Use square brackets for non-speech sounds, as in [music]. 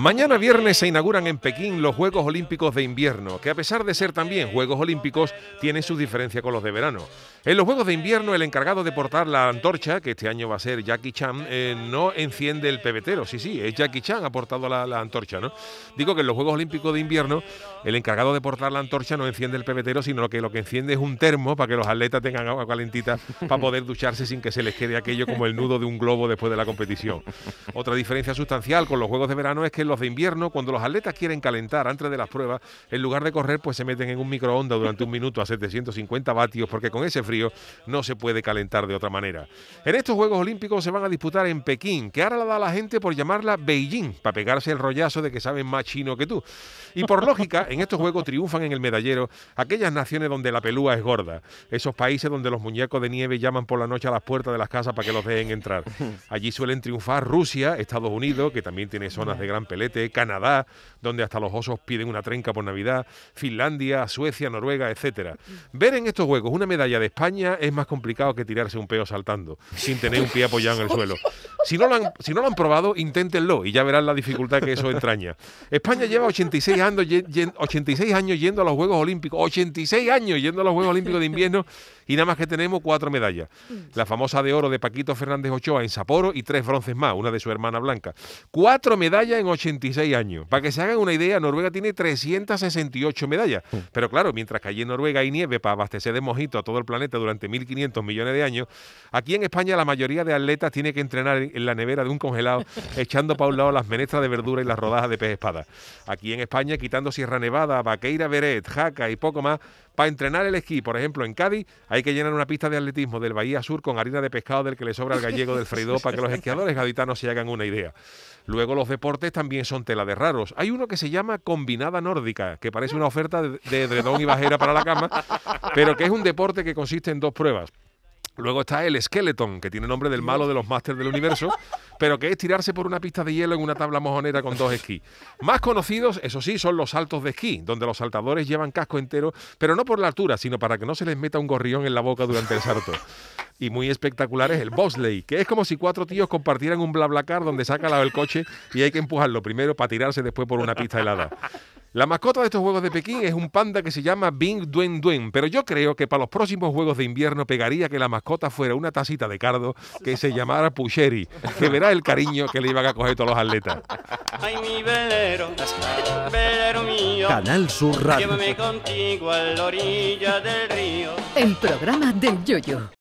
Mañana viernes se inauguran en Pekín los Juegos Olímpicos de Invierno, que a pesar de ser también Juegos Olímpicos, tienen su diferencia con los de verano. En los Juegos de Invierno, el encargado de portar la antorcha, que este año va a ser Jackie Chan, eh, no enciende el pebetero. Sí, sí, es Jackie Chan ha portado la, la, antorcha, ¿no? Digo que en los Juegos Olímpicos de Invierno, el encargado de portar la antorcha no enciende el pebetero, sino que lo que enciende es un termo para que los atletas tengan agua calentita para [laughs] poder ducharse sin que se les quede aquello como el nudo de un globo después de la competición. Otra diferencia sustancial con los Juegos de verano es que los de invierno, cuando los atletas quieren calentar antes de las pruebas, en lugar de correr, pues se meten en un microondas durante un minuto a 750 vatios, porque con ese frío no se puede calentar de otra manera. En estos Juegos Olímpicos se van a disputar en Pekín, que ahora la da la gente por llamarla Beijing, para pegarse el rollazo de que saben más chino que tú. Y por lógica, en estos Juegos triunfan en el medallero aquellas naciones donde la pelúa es gorda, esos países donde los muñecos de nieve llaman por la noche a las puertas de las casas para que los dejen entrar. Allí suelen triunfar Rusia, Estados Unidos, que también tiene zonas de gran pelete, Canadá, donde hasta los osos piden una trenca por Navidad, Finlandia, Suecia, Noruega, etcétera. Ver en estos juegos una medalla de España es más complicado que tirarse un peo saltando, sin tener un pie apoyado en el suelo. Si no lo han, si no lo han probado, inténtenlo y ya verán la dificultad que eso entraña. España lleva 86 años, 86 años yendo a los Juegos Olímpicos, 86 años yendo a los Juegos Olímpicos de invierno y nada más que tenemos cuatro medallas. La famosa de oro de Paquito Fernández Ochoa en Sapporo y tres bronces más, una de su hermana Blanca. Cuatro medallas en 86 años. Para que se hagan una idea, Noruega tiene 368 medallas. Pero claro, mientras que allí en Noruega hay nieve para abastecer de mojito a todo el planeta durante 1.500 millones de años, aquí en España la mayoría de atletas tiene que entrenar en la nevera de un congelado, [laughs] echando para un lado las menestras de verdura y las rodajas de pez espada. Aquí en España, quitando Sierra Nevada, Vaqueira Beret, Jaca y poco más, para entrenar el esquí, por ejemplo, en Cádiz hay que llenar una pista de atletismo del Bahía Sur con harina de pescado del que le sobra el gallego del freidor para que los esquiadores gaditanos se hagan una idea. Luego los deportes también son tela de raros. Hay uno que se llama combinada nórdica, que parece una oferta de, de edredón y bajera para la cama, pero que es un deporte que consiste en dos pruebas. Luego está el Skeleton, que tiene nombre del malo de los Masters del Universo, pero que es tirarse por una pista de hielo en una tabla mojonera con dos esquís. Más conocidos, eso sí, son los saltos de esquí, donde los saltadores llevan casco entero, pero no por la altura, sino para que no se les meta un gorrión en la boca durante el salto. Y muy espectacular es el bobsleigh, que es como si cuatro tíos compartieran un BlaBlaCar donde saca el coche y hay que empujarlo primero para tirarse después por una pista helada. La mascota de estos Juegos de Pekín es un panda que se llama Bing Duen Duen, pero yo creo que para los próximos Juegos de Invierno pegaría que la mascota fuera una tacita de cardo que se llamara Pucheri, que verá el cariño que le iban a coger todos los atletas. Ay, mi velero, velero mío, Canal Sur Radio. llévame contigo a la orilla del río. El programa del Yoyo.